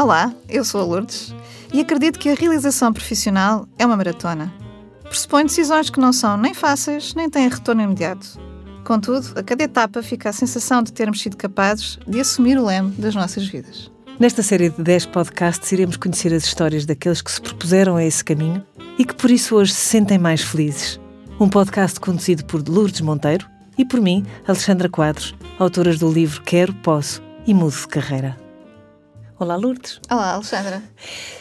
Olá, eu sou a Lourdes e acredito que a realização profissional é uma maratona. Pressupõe decisões que não são nem fáceis nem têm retorno imediato. Contudo, a cada etapa fica a sensação de termos sido capazes de assumir o leme das nossas vidas. Nesta série de 10 podcasts, iremos conhecer as histórias daqueles que se propuseram a esse caminho e que por isso hoje se sentem mais felizes. Um podcast conduzido por Lourdes Monteiro e por mim, Alexandra Quadros, autoras do livro Quero, Posso e Mudo de Carreira. Olá, Lourdes. Olá, Alexandra.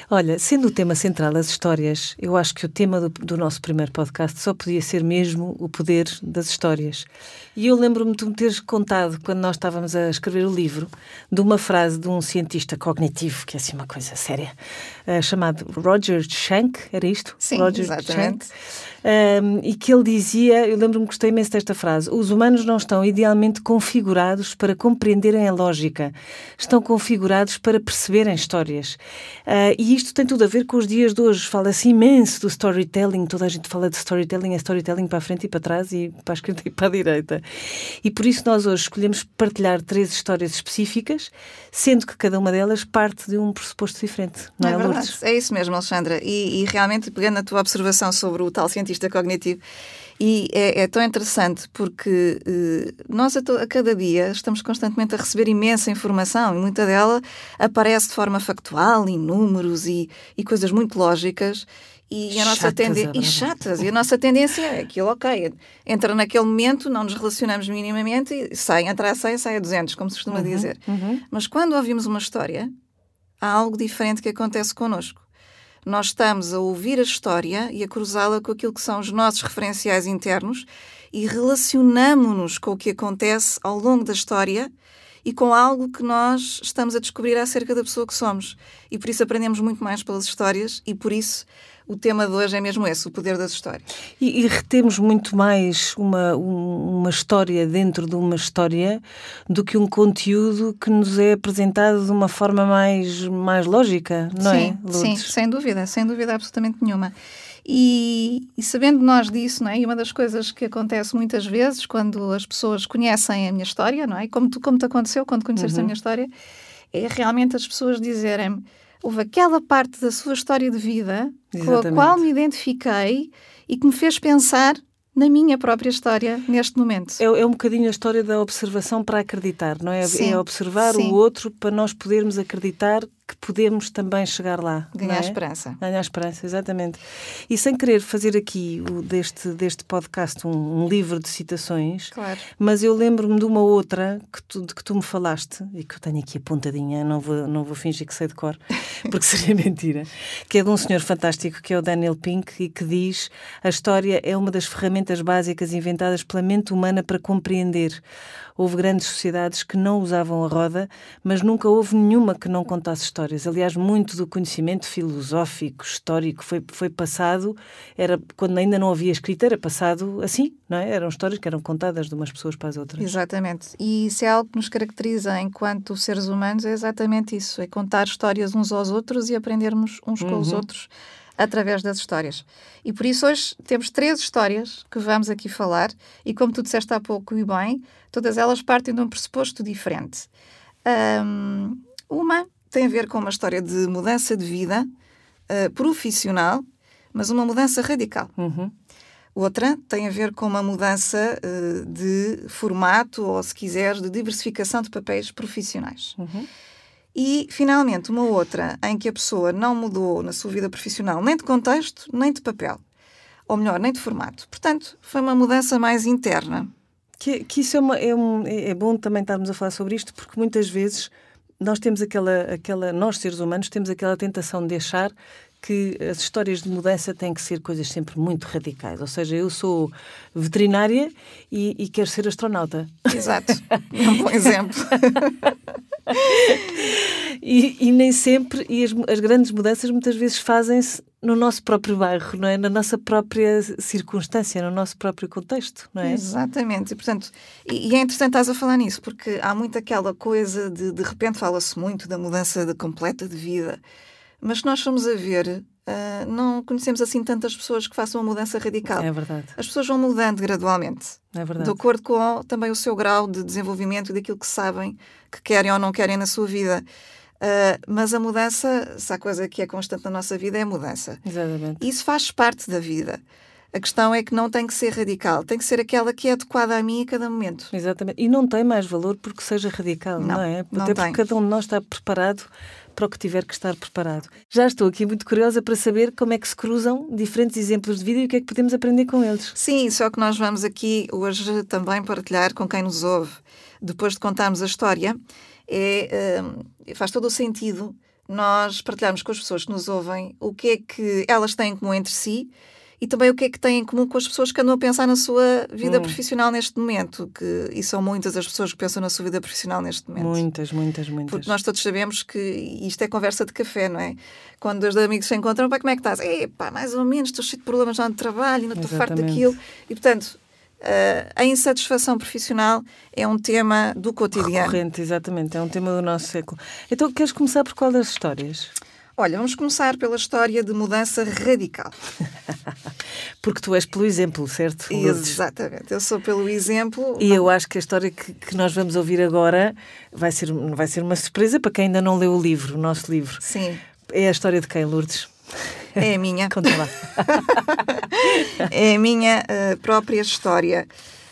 Olha, sendo o tema central as histórias, eu acho que o tema do, do, nosso primeiro podcast só podia ser mesmo o poder das histórias. E eu lembro-me de me teres contado, quando nós estávamos a escrever o livro, de uma frase de um cientista cognitivo, que é assim uma coisa séria, uh, chamado Roger Schenck, era isto? Sim, Roger exatamente. Schenck, um, e que ele dizia, eu lembro-me que gostei imenso desta frase, os humanos não estão idealmente configurados para compreenderem a lógica, estão configurados para perceberem histórias. Uh, e isto tem tudo a ver com os dias de hoje. Fala-se imenso do storytelling, toda a gente fala de storytelling, é storytelling para a frente e para trás e para a esquerda e para a direita. E por isso nós hoje escolhemos partilhar três histórias específicas, sendo que cada uma delas parte de um pressuposto diferente. Não é, é verdade, Lourdes? é isso mesmo, Alexandra. E, e realmente, pegando a tua observação sobre o tal cientista cognitivo, e é, é, tão interessante porque eh, nós a, a, cada dia estamos constantemente a receber imensa informação e muita dela aparece de forma factual, em números e, e coisas muito lógicas. E a nossa tendência. E chatas. E a nossa tendência é aquilo, ok. Entra naquele momento, não nos relacionamos minimamente e sai, entra a 100, sai a 200, como se costuma Uhum, dizer. uhum. Mas quando ouvimos uma história, há algo diferente que acontece connosco. Nós estamos a ouvir a história e a cruzá-la com aquilo que são os nossos referenciais internos e relacionamos-nos com o que acontece ao longo da história e com algo que nós estamos a descobrir acerca da pessoa que somos. E por isso aprendemos muito mais pelas histórias e por isso o tema de hoje é mesmo esse, o poder das histórias. E, e retemos muito mais uma, um- uma história dentro de uma história do que um conteúdo que nos é apresentado de uma forma mais, mais lógica, não sim, é, sim, Lourdes? sem dúvida, sem dúvida absolutamente nenhuma. E, e sabendo nós disso, não é? E uma das coisas que acontece muitas vezes quando as pessoas conhecem a minha história, não é? Como, tu, como te aconteceu quando conheceste Uhum. a minha história, é realmente as pessoas dizerem-me houve aquela parte da sua história de vida com a Exatamente. qual me identifiquei e que me fez pensar na minha própria história neste momento. É, é um bocadinho a história da observação para acreditar, não é? Sim, é observar sim. o outro para nós podermos acreditar que podemos também chegar lá. Ganhar é? esperança. Ganhar esperança, exatamente. E sem querer fazer aqui o, deste, deste podcast um, um livro de citações, Claro. mas eu lembro-me de uma outra que tu, de que tu me falaste e que eu tenho aqui apontadinha, não vou, não vou fingir que sei de cor, porque seria mentira, que é de um senhor fantástico que é o Daniel Pink e que diz a história é uma das ferramentas básicas inventadas pela mente humana para compreender. Houve grandes sociedades que não usavam a roda, mas nunca houve nenhuma que não contasse histórias. Aliás, muito do conhecimento filosófico, histórico, foi, foi passado, era quando ainda não havia escrita, era passado assim, não é? Eram histórias que eram contadas de umas pessoas para as outras. Exatamente. E isso é algo que nos caracteriza enquanto seres humanos, é exatamente isso: é contar histórias uns aos outros e aprendermos uns com os outros através das histórias. E por isso hoje temos três histórias que vamos aqui falar, e como tu disseste há pouco e bem, todas elas partem de um pressuposto diferente. Ahm, uma tem a ver com uma história de mudança de vida ah, profissional, mas uma mudança radical. Uhum. Outra tem a ver com uma mudança eh, de formato ou, se quiseres, de diversificação de papéis profissionais. Uhum. E, finalmente, uma outra em que a pessoa não mudou na sua vida profissional nem de contexto, nem de papel. Ou melhor, nem de formato. Portanto, foi uma mudança mais interna. Que, que isso é, uma- é um- é bom também estarmos a falar sobre isto, porque muitas vezes nós temos aquela, aquela, nós seres humanos, temos aquela tentação de achar que as histórias de mudança têm que ser coisas sempre muito radicais. Ou seja, eu sou veterinária e, e quero ser astronauta. Exato. É um bom exemplo. E, e nem sempre, e as, as grandes mudanças muitas vezes fazem-se no nosso próprio bairro, não é? Na nossa própria circunstância, no nosso próprio contexto, não é? Exatamente. E, portanto, e, e é interessante estás a falar nisso, porque há muito aquela coisa de, de repente, fala-se muito da mudança de completa de vida. Mas se nós formos a ver, ah, não conhecemos assim tantas pessoas que façam uma mudança radical. É verdade, As pessoas vão mudando gradualmente, é verdade. de acordo com também o seu grau de desenvolvimento e daquilo que sabem que querem ou não querem na sua vida. Uh, mas a mudança, se há coisa que é constante na nossa vida, é a mudança. Exatamente. Isso faz parte da vida. A questão é que não tem que ser radical, tem que ser aquela que é adequada a mim a cada momento. Exatamente. E não tem mais valor porque seja radical, não, não é? Não Até tem. porque cada um de nós está preparado para o que tiver que estar preparado. Já estou aqui muito curiosa para saber como é que se cruzam diferentes exemplos de vida e o que é que podemos aprender com eles. Sim, só que nós vamos aqui hoje também partilhar com quem nos ouve. Depois de contarmos a história, é, uh, faz todo o sentido nós partilharmos com as pessoas que nos ouvem o que é que elas têm em comum entre si e também o que é que têm em comum com as pessoas que andam a pensar na sua vida hum. profissional neste momento. Que, e são muitas as pessoas que pensam na sua vida profissional neste momento. Muitas, muitas, muitas. Porque nós todos sabemos que isto é conversa de café, não é? Quando dois amigos se encontram, pá, como é que estás? Epá, mais ou menos, estou cheio de problemas lá no trabalho, não estou farto daquilo. E portanto, Uh, a insatisfação profissional é um tema do cotidiano. Recorrente, exatamente, é um tema do nosso século. Então, queres começar por qual das histórias? Olha, vamos começar pela história de mudança radical. Porque tu és pelo exemplo, certo? Exatamente, eu sou pelo exemplo. E eu acho que a história que, que, nós vamos ouvir agora vai ser, vai ser uma surpresa para quem ainda não leu o livro, o nosso livro. Sim. É a história de quem, Lourdes? É a minha. Conta lá. é a minha uh, própria história.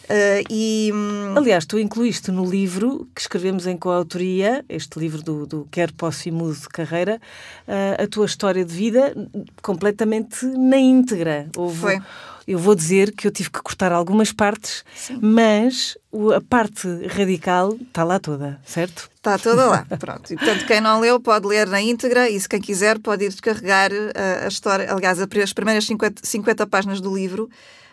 Uh, e, hum, Aliás, tu incluíste no livro que escrevemos em coautoria, este livro do, do Quer, Posso e Mudo de Carreira, uh, a tua história de vida completamente na íntegra. Houve, Foi. Eu vou dizer que eu tive que cortar algumas partes, Sim. mas a parte radical está lá toda, certo? Está toda lá, pronto. E, portanto, quem não leu pode ler na íntegra e, se quem quiser, pode ir descarregar a, eh, a história, aliás, as primeiras 50, 50 páginas do livro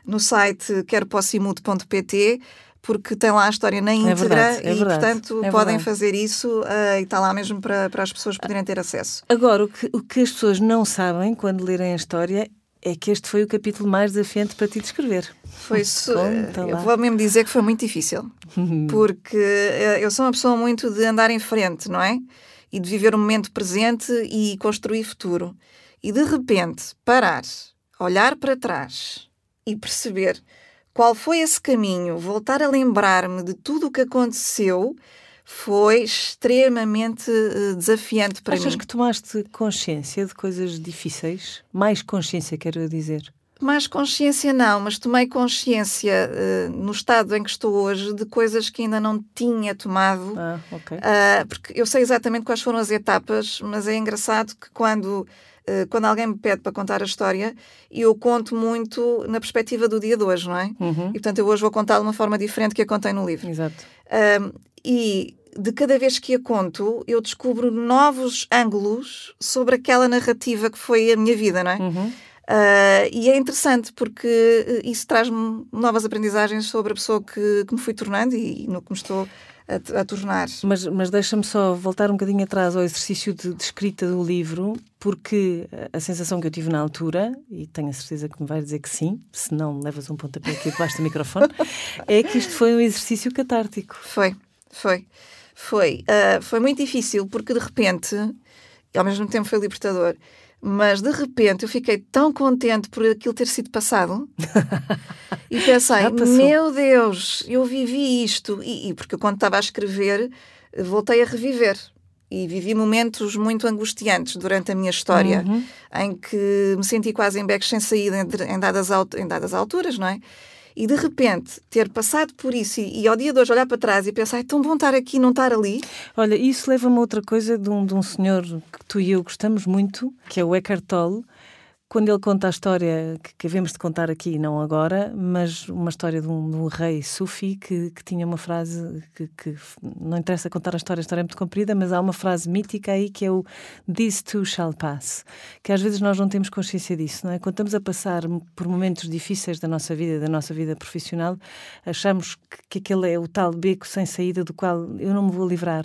no site queropossimudo.pt porque tem lá a história na é íntegra é verdade, é e, verdade, portanto, é podem fazer isso uh, e está lá mesmo para, para as pessoas poderem ter acesso. Agora, o que, o que as pessoas não sabem quando lerem a história é que este foi o capítulo mais desafiante para ti de escrever. Foi isso. Eu vou mesmo dizer que foi muito difícil. porque eh, eu sou uma pessoa muito de andar em frente, não é? E de viver o momento presente e construir futuro. E de repente parar, olhar para trás e perceber qual foi esse caminho, voltar a lembrar-me de tudo o que aconteceu, foi extremamente uh, desafiante para Achas mim. Achas que tomaste consciência de coisas difíceis? Mais consciência, quero dizer. Mais consciência não, mas tomei consciência uh, no estado em que estou hoje de coisas que ainda não tinha tomado. Ah, ok. Uh, porque eu sei exatamente quais foram as etapas, mas é engraçado que quando eh, quando alguém me pede para contar a história, eu conto muito na perspectiva do dia de hoje, não é? Uhum. E portanto eu hoje vou contá-la de uma forma diferente que a contei no livro. Exato. E de cada vez que a conto, eu descubro novos ângulos sobre aquela narrativa que foi a minha vida, não é? Uhum. Uh, e é interessante porque eh, isso traz-me novas aprendizagens sobre a pessoa que, que me fui tornando e, e no que me estou a, a tornar. Mas, mas deixa-me só voltar um bocadinho atrás ao exercício de, de, escrita do livro, porque a sensação que eu tive na altura, e tenho a certeza que me vai dizer que sim, se não levas um pontapé aqui debaixo do microfone, é que isto foi um exercício catártico. Foi, foi. Foi. Uh, foi muito difícil, porque de repente, e ao mesmo tempo foi libertador, mas de repente eu fiquei tão contente por aquilo ter sido passado e pensei, meu Deus, eu vivi isto. E, e porque eu, quando estava a escrever, voltei a reviver. E vivi momentos muito angustiantes durante a minha história, uhum. em que me senti quase em becos sem saída em, dadas, em dadas alturas, não é? E de repente ter passado por isso e, e, ao dia de hoje olhar para trás e pensar, é tão bom estar aqui não estar ali. Olha, isso leva-me a outra coisa de um, de um senhor que tu e eu gostamos muito, que é o Eckhart Tolle, quando ele conta a história que, que havemos de contar aqui, não agora, mas uma história de um, de um rei sufi que, que, tinha uma frase que, que, não interessa contar a história, a história é muito comprida, mas há uma frase mítica aí que é o This too shall pass, que às vezes nós não temos consciência disso, não é? Quando estamos a passar por momentos difíceis da nossa vida, da nossa vida profissional, achamos que, que aquele é o tal beco sem saída do qual eu não me vou livrar,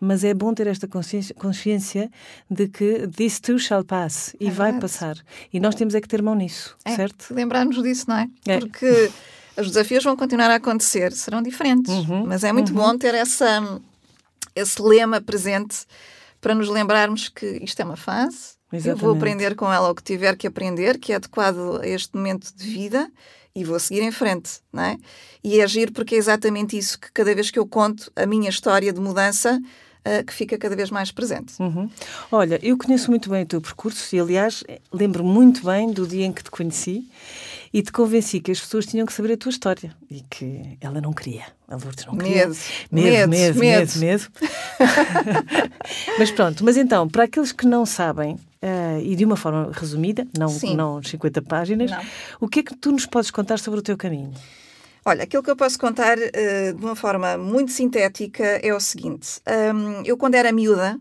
mas é bom ter esta consciência, consciência de que this too shall pass e é vai passar. E nós temos é que ter mão nisso, é, certo? Lembrarmos disso, não é? é? Porque os desafios vão continuar a acontecer, serão diferentes, uhum, mas é muito uhum. bom ter essa, esse lema presente para nos lembrarmos que isto é uma fase, Exatamente. eu vou aprender com ela o que tiver que aprender, que é adequado a este momento de vida e vou seguir em frente, não é? E agir porque é exatamente isso que cada vez que eu conto a minha história de mudança, uh, que fica cada vez mais presente. Uhum. Olha, eu conheço muito bem o teu percurso e, aliás, lembro muito bem do dia em que te conheci e te convenci que as pessoas tinham que saber a tua história e que ela não queria. A Lourdes não queria. Medo, medo, medo, medo, medo. medo. mas pronto, mas então, para aqueles que não sabem, uh, e de uma forma resumida, não, Sim. não 50 páginas, Não. o que é que tu nos podes contar sobre o teu caminho? Olha, aquilo que eu posso contar eh, de uma forma muito sintética é o seguinte. Hum, eu, quando era miúda,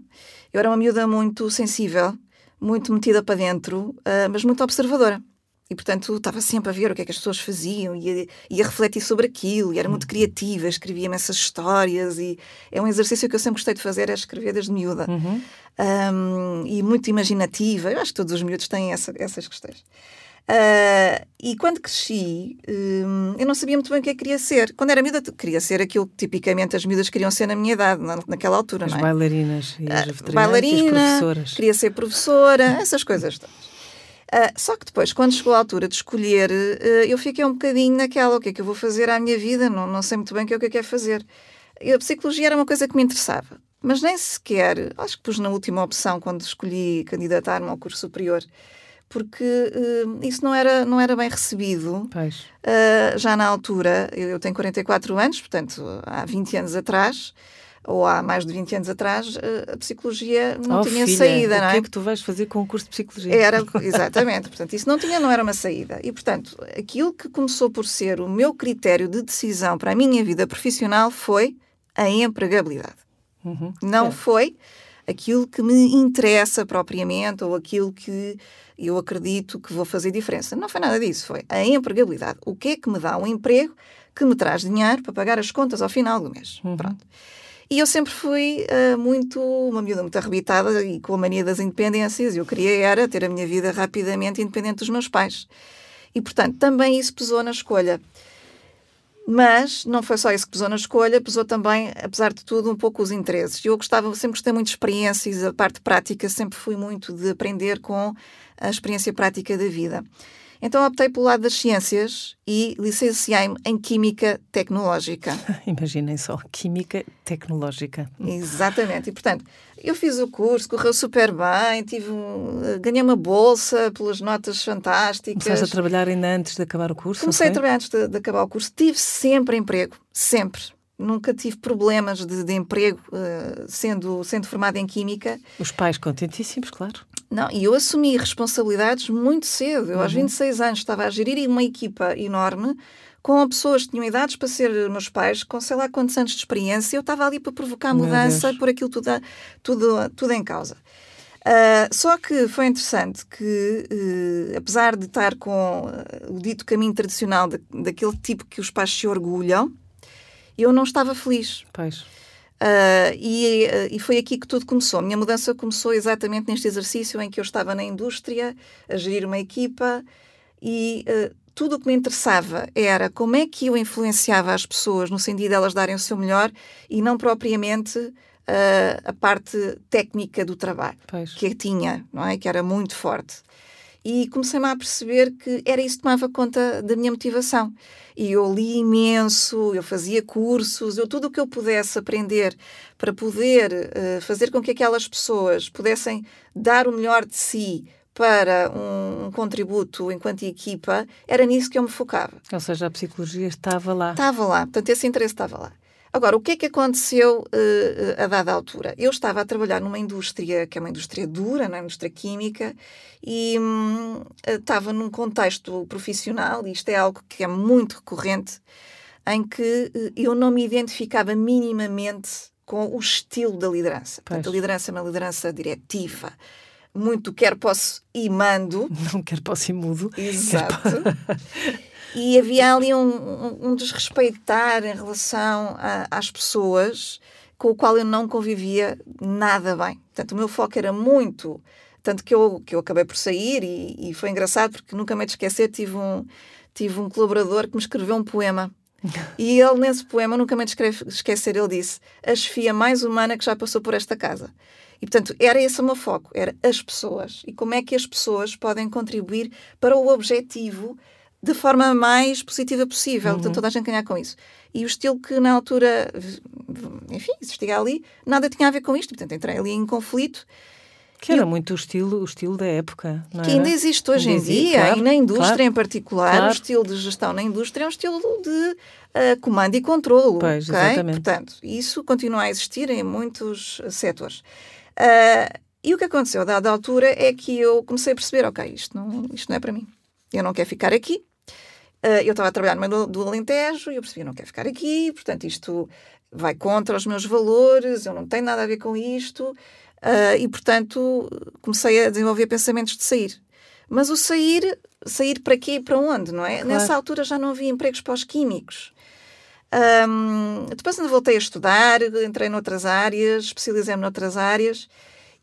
eu era uma miúda muito sensível, muito metida para dentro, ah, mas muito observadora. E, portanto, estava sempre a ver o que é que as pessoas faziam e a, e a refletir sobre aquilo. E era muito criativa, escrevia imensas histórias. E é um exercício que eu sempre gostei de fazer, é escrever desde miúda. Um, e muito imaginativa. Eu acho que todos os miúdos têm essa, essas questões. Ah, e quando cresci, hum, eu não sabia muito bem o que é que queria ser. Quando era miúda, queria ser aquilo que tipicamente as miúdas queriam ser na minha idade, na, naquela altura, As não é? bailarinas e as veterinarias e as bailarina, professoras. queria ser professora, essas coisas todas. Ah, só que depois, quando chegou a altura de escolher, ah, eu fiquei um bocadinho naquela: o que é que eu vou fazer à minha vida? Não, não sei muito bem o que é que eu quero fazer. E a psicologia era uma coisa que me interessava, mas nem sequer, acho que pus na última opção quando escolhi candidatar-me ao curso superior, porque ah, isso não era, não era bem recebido. Uh, já na altura, eu, eu tenho 44 anos, portanto, há 20 anos atrás, ou há mais de 20 anos atrás, uh, a psicologia não Oh, tinha filha, saída, o não que é? é que tu vais fazer com o curso de psicologia? Era, exatamente, portanto, isso não tinha, não era uma saída. E, portanto, aquilo que começou por ser o meu critério de decisão para a minha vida profissional foi a empregabilidade. Uhum. Não É. foi aquilo que me interessa propriamente ou aquilo que eu acredito que vou fazer diferença. Não foi nada disso, foi a empregabilidade. O que é que me dá um emprego que me traz dinheiro para pagar as contas ao final do mês? Pronto. E eu sempre fui ah, muito, uma miúda muito arrebitada e com a mania das independências. Eu queria era ter a minha vida rapidamente independente dos meus pais. E, portanto, também isso pesou na escolha. Mas não foi só isso que pesou na escolha, pesou também, apesar de tudo, um pouco os interesses. Eu gostava, sempre gostei muito de experiências, a parte prática sempre fui muito de aprender com a experiência prática da vida. Então optei pelo lado das ciências e licenciei-me em Química Tecnológica. Imaginem só, química tecnológica. Exatamente. E, portanto, eu fiz o curso, correu super bem, tive um, ganhei uma bolsa pelas notas fantásticas. Começaste a trabalhar ainda antes de acabar o curso? Comecei a trabalhar antes de, de acabar o curso. Tive sempre emprego, sempre. Nunca tive problemas de, de emprego eh, sendo, sendo formada em Química. Os pais contentíssimos, claro. Não, e eu assumi responsabilidades muito cedo. Eu, aos 26 anos, estava a gerir uma equipa enorme com pessoas que tinham idades para ser meus pais, com sei lá quantos anos de experiência. Eu estava ali para provocar mudança, por aquilo tudo, a- tudo, tudo em causa. Ah, só que foi interessante que, eh, apesar de estar com eh, o dito caminho tradicional da- daquele tipo que os pais se orgulham, eu não estava feliz. Pois. Ah, e, ah, e foi aqui que tudo começou. A minha mudança começou exatamente neste exercício em que eu estava na indústria, a gerir uma equipa e ah, tudo o que me interessava era como é que eu influenciava as pessoas no sentido de elas darem o seu melhor e não propriamente a parte técnica do trabalho Pois. que eu tinha, não é? Que era muito forte. E comecei-me a perceber que era isso que tomava conta da minha motivação. E eu li imenso, eu fazia cursos, eu tudo o que eu pudesse aprender para poder eh, fazer com que aquelas pessoas pudessem dar o melhor de si para um, um contributo enquanto equipa, era nisso que eu me focava. Ou seja, a psicologia estava lá. Estava lá, portanto, esse interesse estava lá. Agora, o que é que aconteceu eh, a dada altura? Eu estava a trabalhar numa indústria que é uma indústria dura, na indústria química, e hum, estava num contexto profissional, e isto é algo que é muito recorrente, em que eh, eu não me identificava minimamente com o estilo da liderança. Portanto, a liderança é uma liderança diretiva, muito quer, posso e mando, Não quero posso ir mudo. Exato. E havia ali um, um- desrespeitar em relação a- às pessoas com o qual eu não convivia nada bem. Portanto, o meu foco era muito. Tanto que eu, que eu acabei por sair e, e foi engraçado porque nunca me esquecer. Tive um, tive um colaborador que me escreveu um poema. E ele, nesse poema, nunca me esquecer, ele disse: A chefia mais humana que já passou por esta casa. E, portanto, era esse o meu foco, era as pessoas. E como é que as pessoas podem contribuir para o objetivo da forma mais positiva possível. Uhum. Portanto, toda a gente ganhar com isso. E o estilo que na altura, enfim, existia ali, nada tinha a ver com isto. Portanto, entrei ali em conflito. Que era eu, muito o estilo, o estilo da época. que ainda existe hoje ainda em dia, claro, e na indústria claro, em particular, claro. o estilo de gestão na indústria é um estilo de uh, comando e controlo. Pois, okay? exatamente. Portanto, isso continua a existir em muitos setores. Uh, e o que aconteceu a dada altura é que eu comecei a perceber, ok, isto não, isto não é para mim. Eu não quero ficar aqui. Uh, eu estava a trabalhar no meio do, do Alentejo e eu percebi, eu não quero ficar aqui, portanto isto vai contra os meus valores, eu não tenho nada a ver com isto. Uh, e, portanto, comecei a desenvolver pensamentos de sair. Mas o sair, sair para quê e para onde, não é? Claro. Nessa altura já não havia empregos para os químicos. Um, depois ainda voltei a estudar, entrei noutras áreas, especializei-me noutras áreas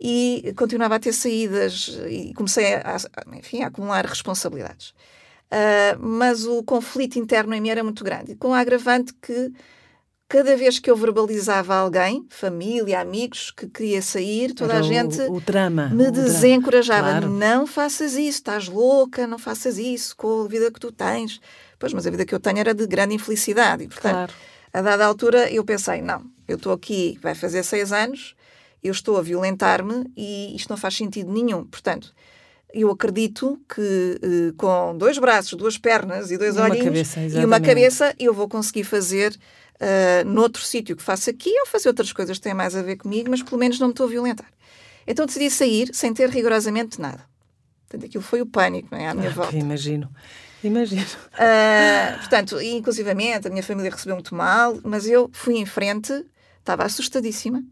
e continuava a ter saídas e comecei a, enfim, a acumular responsabilidades. Uh, mas o conflito interno em mim era muito grande, com a agravante que cada vez que eu verbalizava alguém, família, amigos, que queria sair, toda Era a gente o, o drama, me o desencorajava. Claro. Não faças isso, estás louca, não faças isso com a vida que tu tens. Pois, mas a vida que eu tenho era de grande infelicidade. E, portanto, claro. a dada altura, eu pensei: não, eu estou aqui, vai fazer seis anos, eu estou a violentar-me e isto não faz sentido nenhum. Portanto, eu acredito que uh, com dois braços, duas pernas e dois olhinhos e uma cabeça eu vou conseguir fazer uh, noutro sítio que faço aqui ou fazer outras coisas que têm mais a ver comigo, mas pelo menos não me estou a violentar. Então decidi sair sem ter rigorosamente nada. Portanto, aquilo foi o pânico, não é? À minha ah, volta. Imagino. Imagino. Uh, portanto, inclusivamente, a minha família recebeu muito mal, mas eu fui em frente, estava assustadíssima,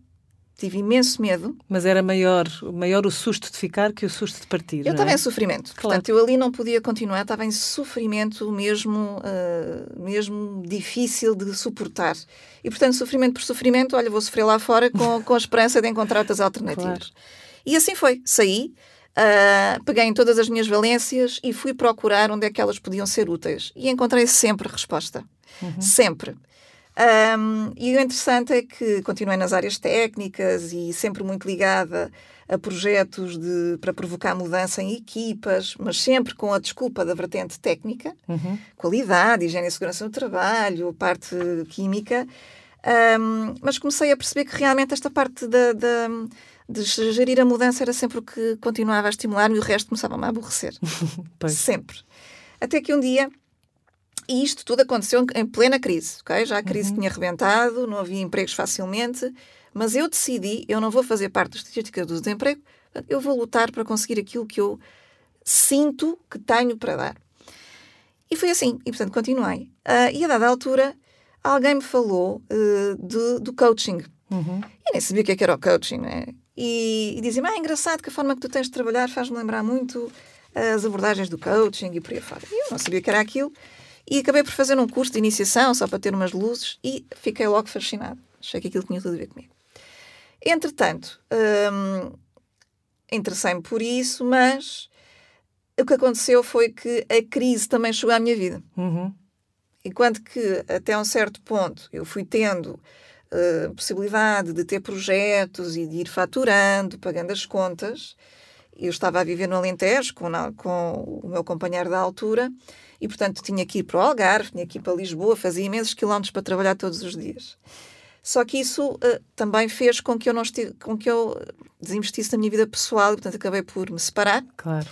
tive imenso medo. Mas era maior, maior o susto de ficar que o susto de partir. Eu estava é? em sofrimento. Claro. Portanto, eu ali não podia continuar, estava em sofrimento mesmo, uh, mesmo difícil de suportar. E, portanto, sofrimento por sofrimento, olha, vou sofrer lá fora com, com a esperança de encontrar outras alternativas. Claro. E assim foi. Saí, uh, peguei em todas as minhas valências e fui procurar onde é que elas podiam ser úteis. E encontrei sempre resposta. Uhum. Sempre. Um, e o interessante é que continuei nas áreas técnicas e sempre muito ligada a projetos de, para provocar mudança em equipas, mas sempre com a desculpa da vertente técnica, uhum. qualidade, higiene e segurança no trabalho, parte química. Um, mas comecei a perceber que realmente esta parte da, da, de gerir a mudança era sempre o que continuava a estimular-me e o resto começava-me a aborrecer. sempre. Até que um dia e isto tudo aconteceu em plena crise, ok? Já a crise uhum. tinha rebentado, não havia empregos facilmente, mas eu decidi, eu não vou fazer parte da estatística do desemprego, eu vou lutar para conseguir aquilo que eu sinto que tenho para dar. E foi assim, e portanto continuei. Uh, e a dada altura, alguém me falou uh, de, do coaching. Uhum. E nem sabia o que, é que era o coaching, né? E, e dizia-me, ah, é engraçado que a forma que tu tens de trabalhar faz-me lembrar muito as abordagens do coaching e por aí fora. E eu não sabia o que era aquilo. E acabei por fazer um curso de iniciação, só para ter umas luzes, e fiquei logo fascinado. Achei que aquilo tinha tudo a ver comigo. Entretanto, hum, interessei-me por isso, mas o que aconteceu foi que a crise também chegou à minha vida. Uhum. Enquanto que, até um certo ponto, eu fui tendo uh, possibilidade de ter projetos e de ir faturando, pagando as contas, eu estava a viver no Alentejo com, com o meu companheiro da altura e, portanto, tinha que ir para o Algarve, tinha que ir para Lisboa, fazia imensos quilómetros para trabalhar todos os dias. Só que isso uh, também fez com que eu não estive, com que eu desinvestisse na minha vida pessoal e, portanto, acabei por me separar. Claro.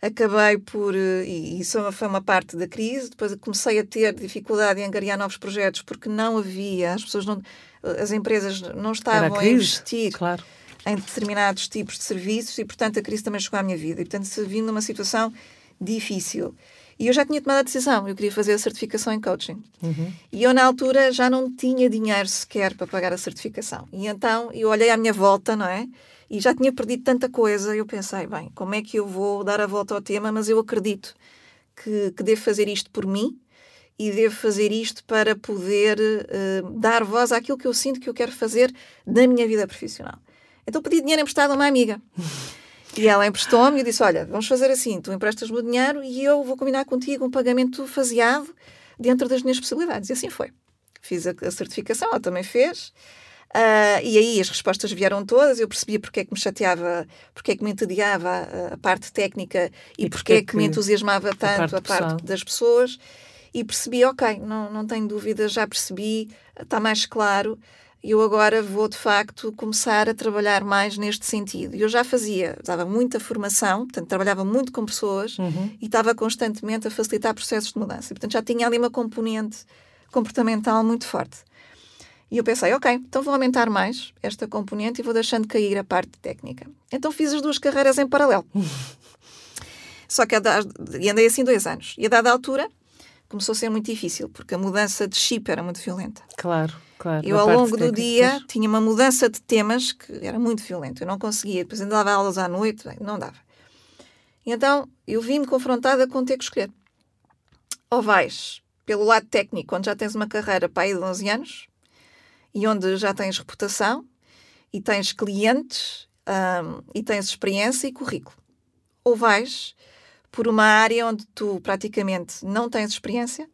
Acabei por, uh, e isso foi uma parte da crise, depois comecei a ter dificuldade em angariar novos projetos porque não havia, as pessoas não, as empresas não estavam a, a investir. Claro em determinados tipos de serviços e, portanto, a crise também chegou à minha vida. E, portanto, se vim numa situação difícil. E eu já tinha tomado a decisão, eu queria fazer a certificação em coaching. Uhum. E eu, na altura, já não tinha dinheiro sequer para pagar a certificação. E então eu olhei à minha volta, não é? E já tinha perdido tanta coisa. Eu pensei, bem, como é que eu vou dar a volta ao tema? Mas eu acredito que, que devo fazer isto por mim e devo fazer isto para poder uh, dar voz àquilo que eu sinto que eu quero fazer na minha vida profissional. Então pedi dinheiro emprestado a uma amiga. E ela emprestou-me e disse: Olha, vamos fazer assim: tu emprestas-me o dinheiro e eu vou combinar contigo um pagamento faseado dentro das minhas possibilidades. E assim foi. Fiz a, a certificação, ela também fez. Uh, e aí as respostas vieram todas, eu percebia porque é que me chateava, porque é que me entediava a, a parte técnica e, e porque, é que, que me entusiasmava tanto a parte, a parte das pessoas. E percebi, ok, não, não tenho dúvida, já percebi, está mais claro. Eu agora vou de facto começar a trabalhar mais neste sentido. Eu já fazia, dava muita formação, portanto, trabalhava muito com pessoas uhum. e estava constantemente a facilitar processos de mudança. Portanto, já tinha ali uma componente comportamental muito forte. E eu pensei, ok, então vou aumentar mais esta componente e vou deixando cair a parte técnica. Então fiz as duas carreiras em paralelo. Só que e andei assim dois anos. E a dada altura começou a ser muito difícil, porque a mudança de chip era muito violenta. Claro, claro. Eu, ao longo do dia, tinha uma mudança de temas que era muito violenta. Eu não conseguia. Depois ainda dava aulas à noite, não dava. Então, eu vim-me confrontada com ter que escolher. Ou vais pelo lado técnico, quando já tens uma carreira para aí de 11 anos, e onde já tens reputação e tens clientes um, e tens experiência e currículo. Ou vais por uma área onde tu praticamente não tens experiência,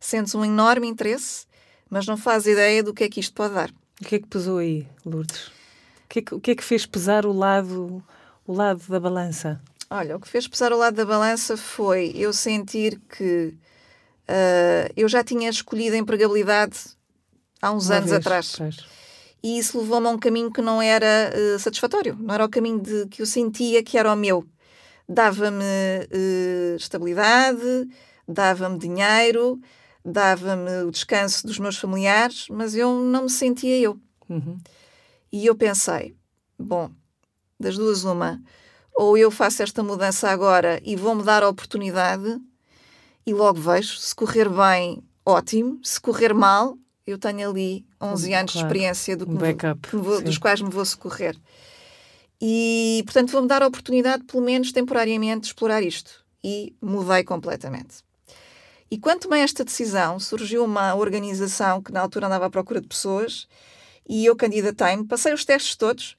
sentes um enorme interesse, mas não fazes ideia do que é que isto pode dar. O que é que pesou aí, Lourdes? O que é que, o que, é que fez pesar o lado, o lado da balança? Olha, o que fez pesar o lado da balança foi eu sentir que uh, eu já tinha escolhido a empregabilidade há uns Uma anos vez, atrás. Pois. E isso levou-me a um caminho que não era uh, satisfatório, não era o caminho de, que eu sentia que era o meu. Dava-me uh, estabilidade, dava-me dinheiro, dava-me o descanso dos meus familiares, mas eu não me sentia eu. Uhum. E eu pensei: bom, das duas, uma, ou eu faço esta mudança agora e vou-me dar a oportunidade e logo vejo, se correr bem, ótimo, se correr mal, eu tenho ali 11 claro, anos de experiência do um backup, vou, dos quais me vou socorrer. E, portanto, vou-me dar a oportunidade, pelo menos temporariamente, de explorar isto. E mudei completamente. E quando tomei esta decisão, surgiu uma organização que na altura andava à procura de pessoas e eu candidatei-me, passei os testes todos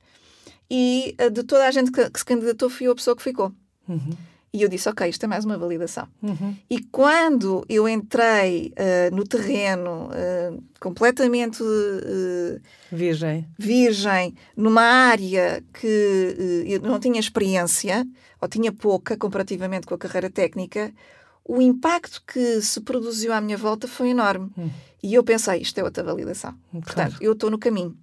e eh, de toda a gente que, que se candidatou fui eu a pessoa que ficou. Uhum. E eu disse, ok, isto é mais uma validação. Uhum. E quando eu entrei uh, no terreno uh, completamente uh, virgem. virgem, numa área que eu não tinha experiência, ou tinha pouca comparativamente com a carreira técnica, o impacto que se produziu à minha volta foi enorme. Uhum. E eu pensei, isto é outra validação. Claro. Portanto, eu estou no caminho.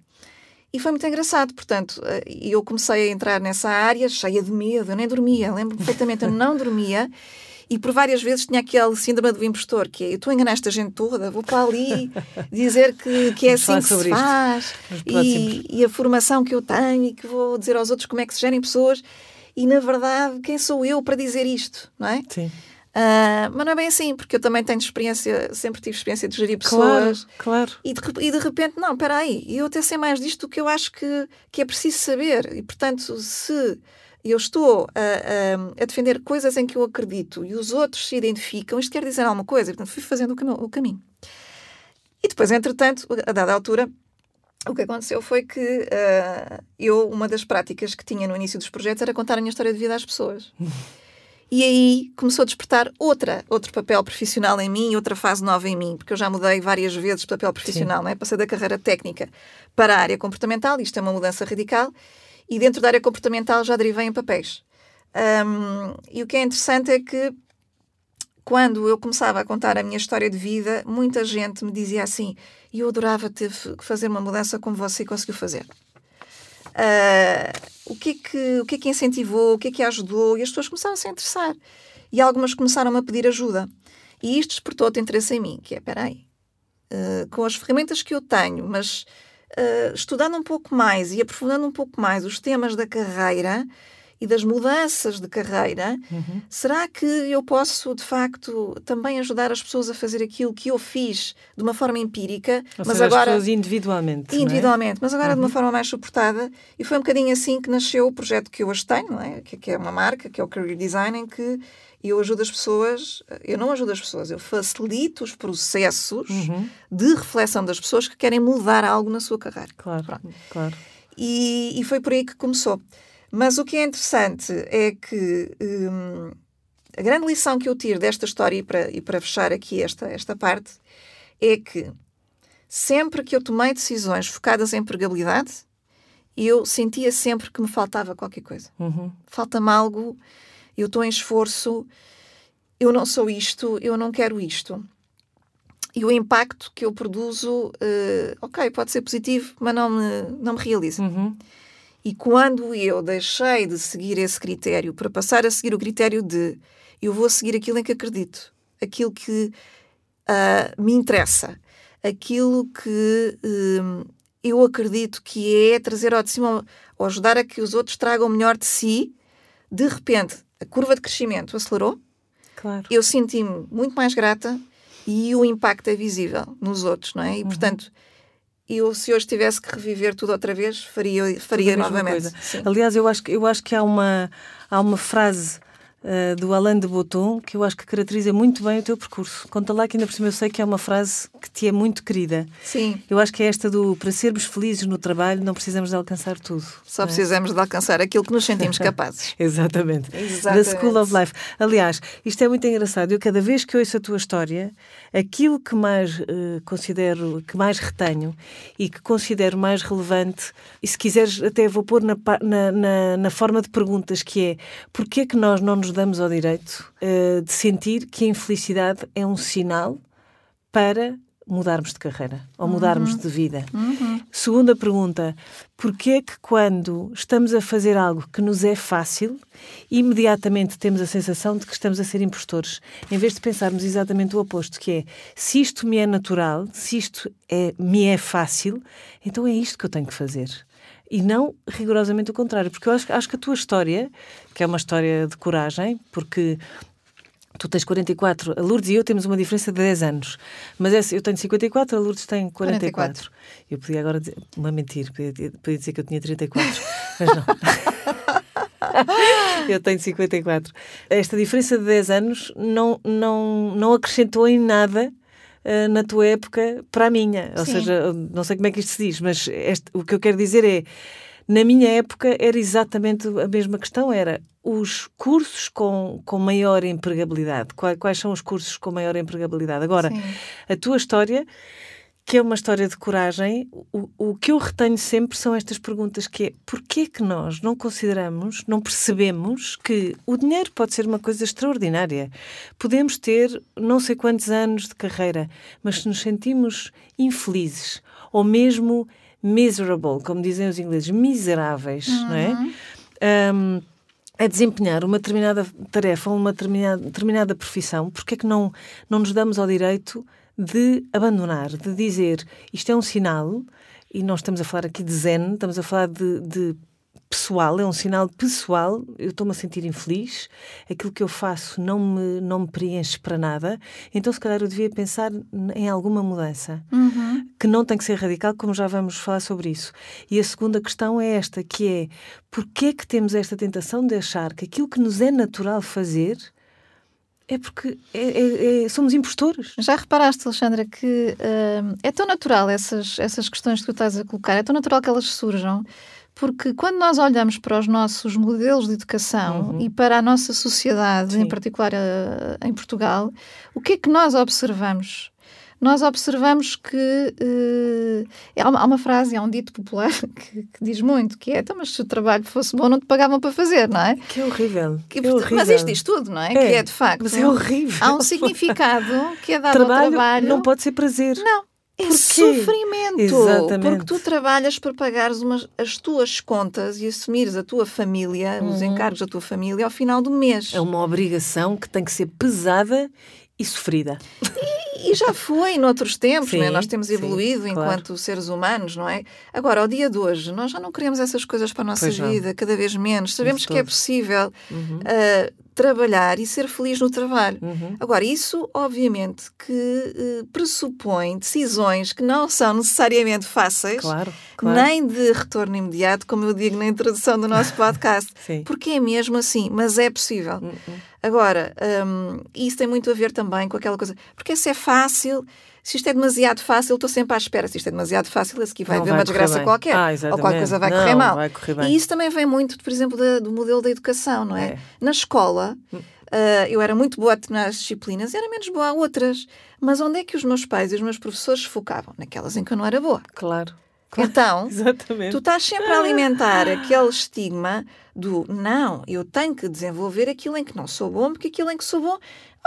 E foi muito engraçado, portanto, eh, eu comecei a entrar nessa área cheia de medo, eu nem dormia, lembro perfeitamente, eu não dormia. E por várias vezes tinha aquele síndrome do impostor, que é, eu estou a enganar esta gente toda, vou para ali dizer que, que é assim que se faz, e, e, a formação que eu tenho, e que vou dizer aos outros como é que se gerem pessoas, e na verdade, quem sou eu para dizer isto, não é? Sim. Uh, mas não é bem assim, porque eu também tenho experiência, sempre tive experiência de gerir pessoas. Claro, claro. E de, e de repente, não, espera aí, eu até sei mais disto do que eu acho que, que é preciso saber. E portanto, se eu estou a, a, a, defender coisas em que eu acredito e os outros se identificam, isto quer dizer alguma coisa. E, portanto, fui fazendo o, cam o caminho. E depois, entretanto, a dada altura, o que aconteceu foi que uh, eu, uma das práticas que tinha no início dos projetos era contar a minha história de vida às pessoas. E aí começou a despertar outra, outro papel profissional em mim, outra fase nova em mim, porque eu já mudei várias vezes de papel profissional, não é? Passei da carreira técnica para a área comportamental, isto é uma mudança radical, e dentro da área comportamental já derivei em papéis. Um, e o que é interessante é que quando eu começava a contar a minha história de vida, muita gente me dizia assim: eu adorava ter fazer uma mudança como você conseguiu fazer. Uh, o, que é que, o que é que incentivou, o que é que ajudou, e as pessoas começaram a se interessar. E algumas começaram a pedir ajuda. E isto despertou outro interesse em mim, que é, espera aí, uh, com as ferramentas que eu tenho, mas uh, estudando um pouco mais e aprofundando um pouco mais os temas da carreira, e das mudanças de carreira, uhum. será que eu posso, de facto, também ajudar as pessoas a fazer aquilo que eu fiz de uma forma empírica, Ou mas seja, agora. As pessoas individualmente. É? Individualmente, é? mas agora uhum. de uma uhum. forma mais suportada. E foi um bocadinho assim que nasceu o projeto que eu hoje tenho, é? que, que é uma marca, que é o Career Design, em que eu ajudo as pessoas, eu não ajudo as pessoas, eu facilito os processos uhum. de reflexão das pessoas que querem mudar algo na sua carreira. Claro, claro. E, e foi por aí que começou. Mas o que é interessante é que hum, a grande lição que eu tiro desta história, e para, e para fechar aqui esta, esta parte, é que sempre que eu tomei decisões focadas em empregabilidade, eu sentia sempre que me faltava qualquer coisa. Uhum. Falta-me algo, eu estou em esforço, eu não sou isto, eu não quero isto. E o impacto que eu produzo, uh, ok, pode ser positivo, mas não me, não me realiza. Uhum. E quando eu deixei de seguir esse critério para passar a seguir o critério de eu vou seguir aquilo em que acredito, aquilo que uh, me interessa, aquilo que uh, eu acredito que é trazer ao de cima ou ajudar a que os outros tragam melhor de si, de repente a curva de crescimento acelerou. Claro. Eu senti-me muito mais grata e o impacto é visível nos outros, não é? E, uhum. portanto, eu, se hoje tivesse que reviver tudo outra vez, faria, faria novamente. Aliás, eu acho, eu acho que há uma, há uma frase uh, do Alain de Botton, que eu acho que caracteriza muito bem o teu percurso. Conta lá que ainda por cima eu sei que é uma frase que te é muito querida. Sim. Eu acho que é esta do para sermos felizes no trabalho não precisamos de alcançar tudo. Só é? precisamos de alcançar aquilo que nos sentimos capazes. Exatamente. Exatamente. Da School of Life. Aliás, isto é muito engraçado. Eu cada vez que ouço a tua história, aquilo que mais uh, considero, que mais retenho e que considero mais relevante, e se quiseres até vou pôr na, na, na, na forma de perguntas, que é porquê é que nós não nos nos damos ao direito uh, de sentir que a infelicidade é um sinal para mudarmos de carreira ou uhum. mudarmos de vida. Uhum. Segunda pergunta, porquê é que quando estamos a fazer algo que nos é fácil, imediatamente temos a sensação de que estamos a ser impostores, em vez de pensarmos exatamente o oposto, que é, se isto me é natural, se isto é, me é fácil, então é isto que eu tenho que fazer e não rigorosamente o contrário, porque eu acho, acho que a tua história, que é uma história de coragem, porque tu tens 44, a Lourdes e eu temos uma diferença de 10 anos, mas essa, eu tenho 54, a Lourdes tem 44. 44. Eu podia agora dizer, uma mentira, podia, podia dizer que eu tinha 34, mas não. eu tenho 54. Esta diferença de 10 anos não, não, não acrescentou em nada uh, na tua época para a minha. Ou Sim. seja, não sei como é que isto se diz, mas este, o que eu quero dizer é, na minha época era exatamente a mesma questão, era os cursos com, com maior empregabilidade. Quais, quais são os cursos com maior empregabilidade? Agora, Sim. a tua história que é uma história de coragem, o, o que eu retenho sempre são estas perguntas que é porquê que nós não consideramos, não percebemos que o dinheiro pode ser uma coisa extraordinária. Podemos ter não sei quantos anos de carreira, mas se nos sentimos infelizes ou mesmo miserable, como dizem os ingleses, miseráveis, uhum. não é? Um, a desempenhar uma determinada tarefa, uma determinada, determinada profissão, porque é que não, não nos damos ao direito de abandonar, de dizer isto é um sinal, e nós estamos a falar aqui de zen, estamos a falar de, de pessoal, é um sinal pessoal, eu estou-me a sentir infeliz, aquilo que eu faço não me, não me preenche para nada, então se calhar eu devia pensar em alguma mudança, uhum. que não tem que ser radical, como já vamos falar sobre isso. E a segunda questão é esta, que é, porquê é que temos esta tentação de achar que aquilo que nos é natural fazer é porque é, é, é, somos impostores. Já reparaste, Alexandra, que uh, é tão natural essas, essas questões que tu estás a colocar, é tão natural que elas surjam, porque quando nós olhamos para os nossos modelos de educação uhum. e para a nossa sociedade, Sim. em particular uh, em Portugal, o que é que nós observamos? Nós observamos que uh, há, uma, há, uma, frase, há um dito popular que, que, diz muito, que é, então, mas se o trabalho fosse bom não te pagavam para fazer, não é? Que horrível. Que, que horrível. Mas isto diz tudo, não é? é? Que é de facto. Mas é horrível. Há um significado que é dado trabalho ao trabalho. Não pode ser prazer. Não. É Porquê? sofrimento. Exatamente. Porque tu trabalhas para pagares umas, as tuas contas e assumires a tua família, uhum. os encargos da tua família ao final do mês. É uma obrigação que tem que ser pesada e sofrida. E, e já foi noutros tempos, sim, é? nós temos evoluído sim, enquanto claro. seres humanos, não é? Agora, ao dia de hoje, nós já não queremos essas coisas para a nossa pois vida, não. cada vez menos. Sabemos que é possível uhum. uh, trabalhar e ser feliz no trabalho. Uhum. Agora, isso, obviamente, que uh, pressupõe decisões que não são necessariamente fáceis, claro, claro. nem de retorno imediato, como eu digo na introdução do nosso podcast, porque é mesmo assim, mas é possível. Uhum. Agora, um, isso tem muito a ver também com aquela coisa, porque se é fácil, se isto é demasiado fácil, estou sempre à espera. Se isto é demasiado fácil, esse aqui vai haver uma desgraça bem. qualquer. Ah, ou qualquer coisa vai correr mal. Vai correr e isso também vem muito, por exemplo, da, do modelo da educação, não é? é. Na escola, Uh, eu era muito boa a determinadas disciplinas, era menos boa a outras. Mas onde é que os meus pais e os meus professores se focavam? Naquelas em que eu não era boa. Claro. Então, Exatamente. tu estás sempre a alimentar aquele estigma do não, eu tenho que desenvolver aquilo em que não sou bom, porque aquilo em que sou bom,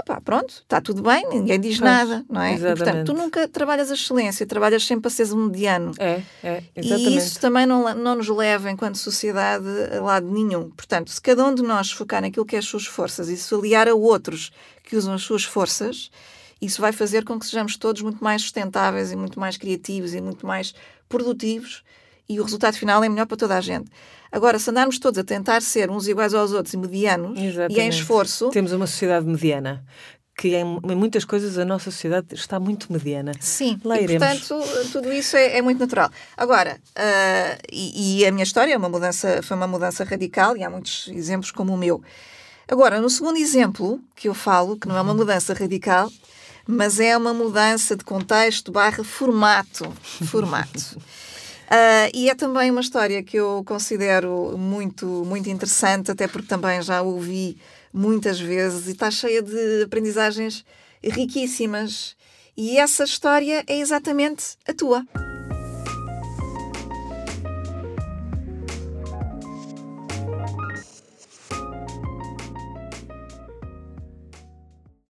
opá, pronto, está tudo bem, ninguém diz Pois, nada, não é? E, portanto, exatamente. tu nunca trabalhas a excelência, trabalhas sempre a seres um mediano. É, é, E exatamente. isso também não, não nos leva, enquanto sociedade, a lado nenhum. Portanto, se cada um de nós focar naquilo que é as suas forças e se aliar a outros que usam as suas forças, isso vai fazer com que sejamos todos muito mais sustentáveis e muito mais criativos e muito mais produtivos e o resultado final é melhor para toda a gente. Agora, se andarmos todos a tentar ser uns iguais aos outros e medianos e em Exatamente. esforço, Temos uma sociedade mediana, que em, em muitas coisas a nossa sociedade está muito mediana. Sim, Lá e portanto tudo isso é, é muito natural. Agora, ah, e, e a minha história é uma mudança, foi uma mudança radical e há muitos exemplos como o meu. Agora, no segundo exemplo que eu falo, que não é uma mudança radical, mas é uma mudança de contexto barra formato. Formato. Ah, e é também uma história que eu considero muito, muito interessante, até porque também já ouvi muitas vezes e está cheia de aprendizagens riquíssimas. E essa história é exatamente a tua.